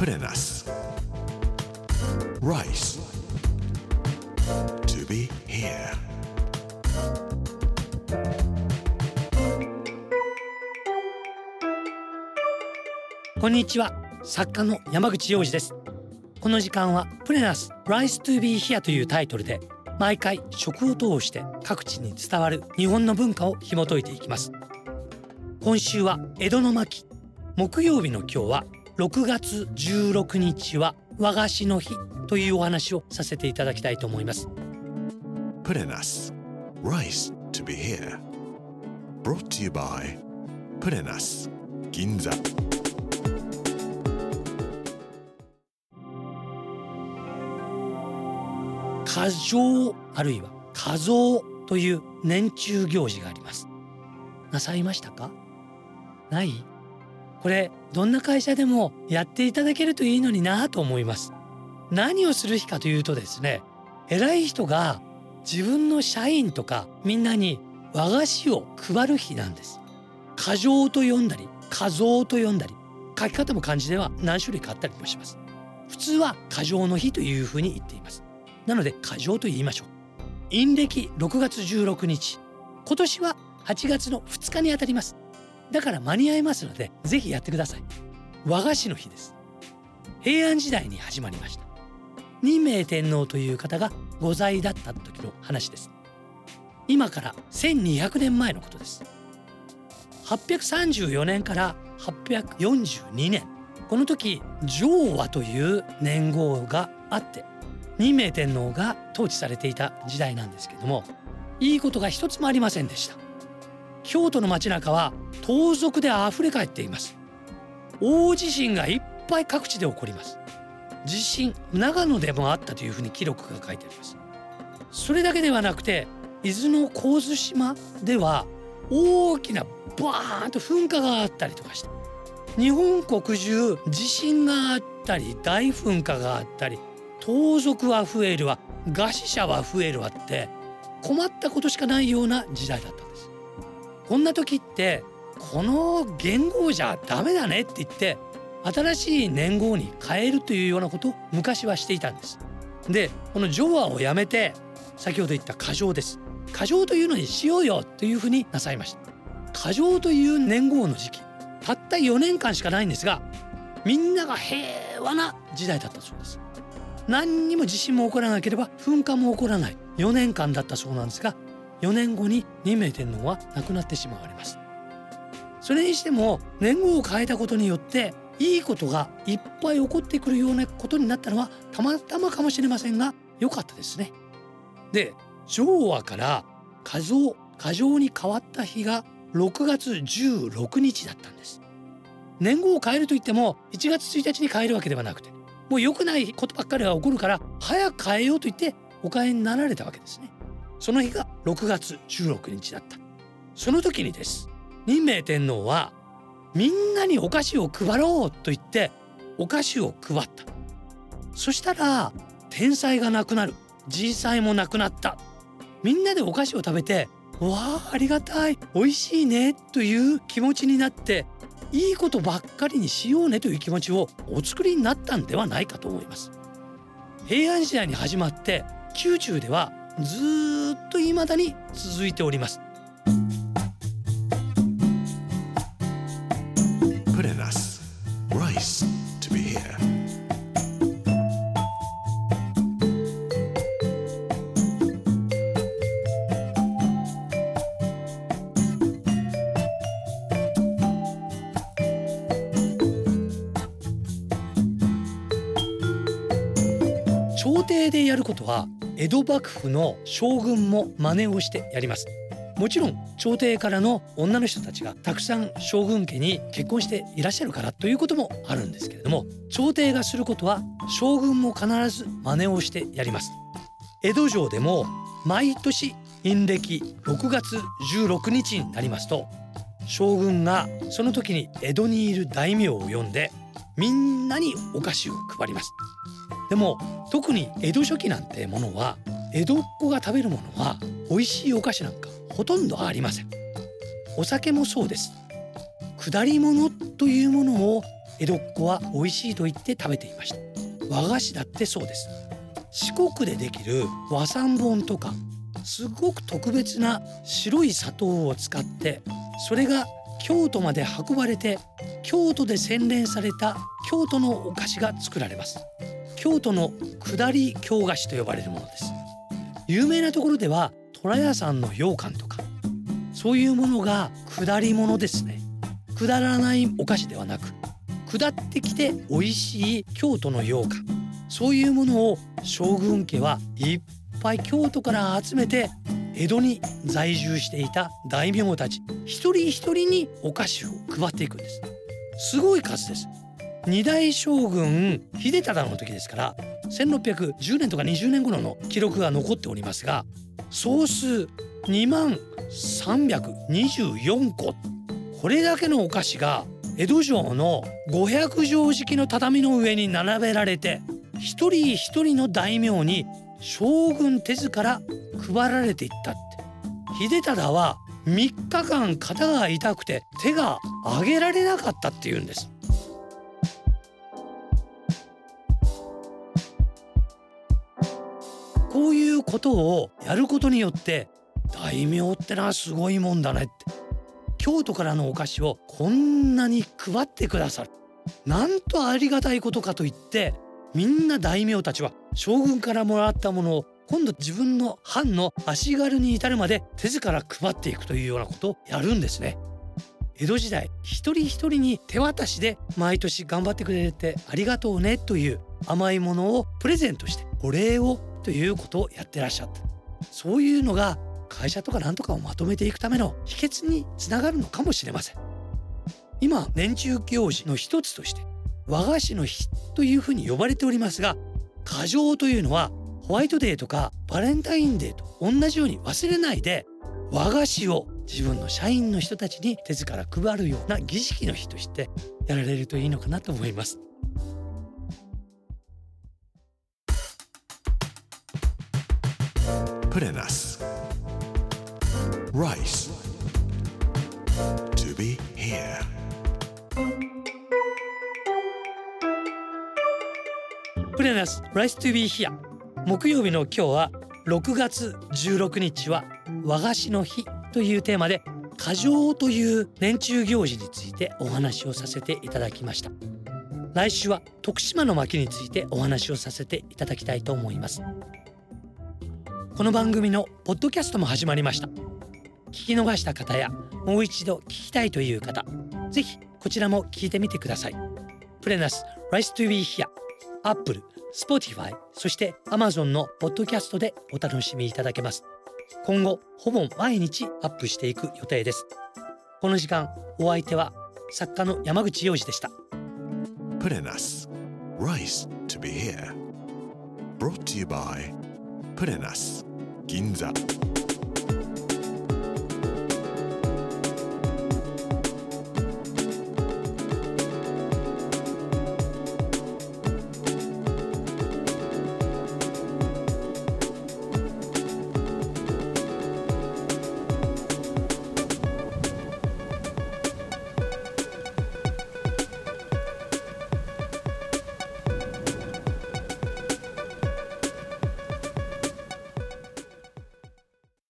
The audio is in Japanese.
プレナス Rice. To be here. こんにちは作家の山口洋二ですこの時間はプレナス Rise to be here というタイトルで毎回食を通して各地に伝わる日本の文化を紐解いていきます今週は江戸の巻木曜日の今日は6月16日は和菓子の日というお話をさせていただきたいと思います。プレナス Rice to be here. Brought to you by プレナス銀座過剰あるいは過増という年中行事があります。なさいましたか？ない？これどんな会社でもやっていただけるといいのになと思います。何をする日かというとですね偉い人が自分の社員とかみんなに和菓子を配る日なんです。過剰と読んだり過増と読んだり。書き方も漢字では何種類かあったりもします。普通は過剰の日というふうに言っています。なので過剰と言いましょう。陰暦6月16日。今年は8月の2日にあたります。だから間に合いますのでぜひやってください。和菓子の日です。平安時代に始まりました。二名天皇という方が御在だった時の話です。今から1200年前のことです。834年から842年。この時昭和という年号があって二名天皇が統治されていた時代なんですけどもいいことが一つもありませんでした。京都の街中は盗賊で溢れ返っています。大地震がいっぱい各地で起こります。地震長野でもあったというふうに記録が書いてあります。それだけではなくて伊豆の神津島では大きなバーンと噴火があったりとかして日本国中地震があったり大噴火があったり盗賊は増えるわ餓死者は増えるわって困ったことしかないような時代だったんです。こんな時ってこの言語じゃダメだねって言って新しい年号に変えるというようなことを昔はしていたんです。でこの上和をやめて先ほど言った過剰です。過剰というのにしようよというふうになさいました。過剰という年号の時期たった4年間しかないんですがみんなが平和な時代だったそうです。何にも地震も起こらなければ噴火も起こらない4年間だったそうなんですが4年後に二名天皇は亡くなってしまわれます。それにしても年号を変えたことによっていいことがいっぱい起こってくるようなことになったのはたまたまかもしれませんが良かったですね。で昭和から過剰過剰に変わった日が6月16日だったんです。年号を変えるといっても1月1日に変えるわけではなくてもう良くないことばっかりが起こるから早く変えようと言ってお変えになられたわけですね。その日が6月16日だった。その時にです任命天皇はみんなにお菓子を配ろうと言ってお菓子を配った。そしたら天才がなくなる。じいさいもなくなった。みんなでお菓子を食べてわあありがたい。美味しいねという気持ちになっていいことばっかりにしようねという気持ちをお作りになったんではないかと思います。平安時代に始まって宮中ではずっと未だに続いております。朝廷でやることは江戸幕府の将軍も真似をしてやります。もちろん朝廷からの女の人たちがたくさん将軍家に結婚していらっしゃるからということもあるんですけれども朝廷がすることは将軍も必ず真似をしてやります。江戸城でも毎年陰暦6月16日になりますと将軍がその時に江戸にいる大名を呼んでみんなにお菓子を配ります。でも特に江戸初期なんてものは江戸っ子が食べるものは美味しいお菓子なんかほとんどありません。お酒もそうです。下り物というものを江戸っ子は美味しいと言って食べていました。和菓子だってそうです。四国でできる和三盆とかすごく特別な白い砂糖を使ってそれが京都まで運ばれて京都で洗練された京都のお菓子が作られます。京都の下り京菓子と呼ばれるものです。有名なところでは虎屋さんの羊羹とかそういうものが下り物ですね。下らないお菓子ではなく下ってきて美味しい京都の羊羹。そういうものを将軍家はいっぱい京都から集めて江戸に在住していた大名たち一人一人にお菓子を配っていくんです。すごい数です。二代将軍秀忠の時ですから1610年とか20年頃の記録が残っておりますが総数2万324個。これだけのお菓子が江戸城の500畳敷きの畳の上に並べられて一人一人の大名に将軍手ずから配られていったって。秀忠は3日間肩が痛くて手が上げられなかったっていうんです。ことをやることによって大名ってのはすごいもんだねって京都からのお菓子をこんなに配ってくださるなんとありがたいことかと言ってみんな大名たちは将軍からもらったものを今度自分の藩の足軽に至るまで手ずから配っていくというようなことをやるんですね。江戸時代一人一人に手渡しで毎年頑張ってくれてありがとうねという甘いものをプレゼントしてお礼をということをやってらっしゃったそういうのが会社とか何とかをまとめていくための秘訣につながるのかもしれません今年中行事の一つとして和菓子の日というふうに呼ばれておりますが過剰というのはホワイトデーとかバレンタインデーと同じように忘れないで和菓子を自分の社員の人たちに手ずから配るような儀式の日としてやられるといいのかなと思います。プレナス Rice. To be here. プレナス Rice to be here. 木曜日の今日は6月16日は和菓子の日というテーマで過剰という年中行事についてお話をさせていただきました。来週は徳島の巻についてお話をさせていただきたいと思います。この番組のポッドキャストも始まりました。聞き逃した方やもう一度聞きたいという方ぜひこちらも聞いてみてください。プレナス Rice to be here Apple、Spotify そして Amazon のポッドキャストでお楽しみいただけます。今後ほぼ毎日アップしていく予定です。この時間お相手は作家の山口洋二でした。プレナス Rice to be here Brought to you by プレナス。銀座。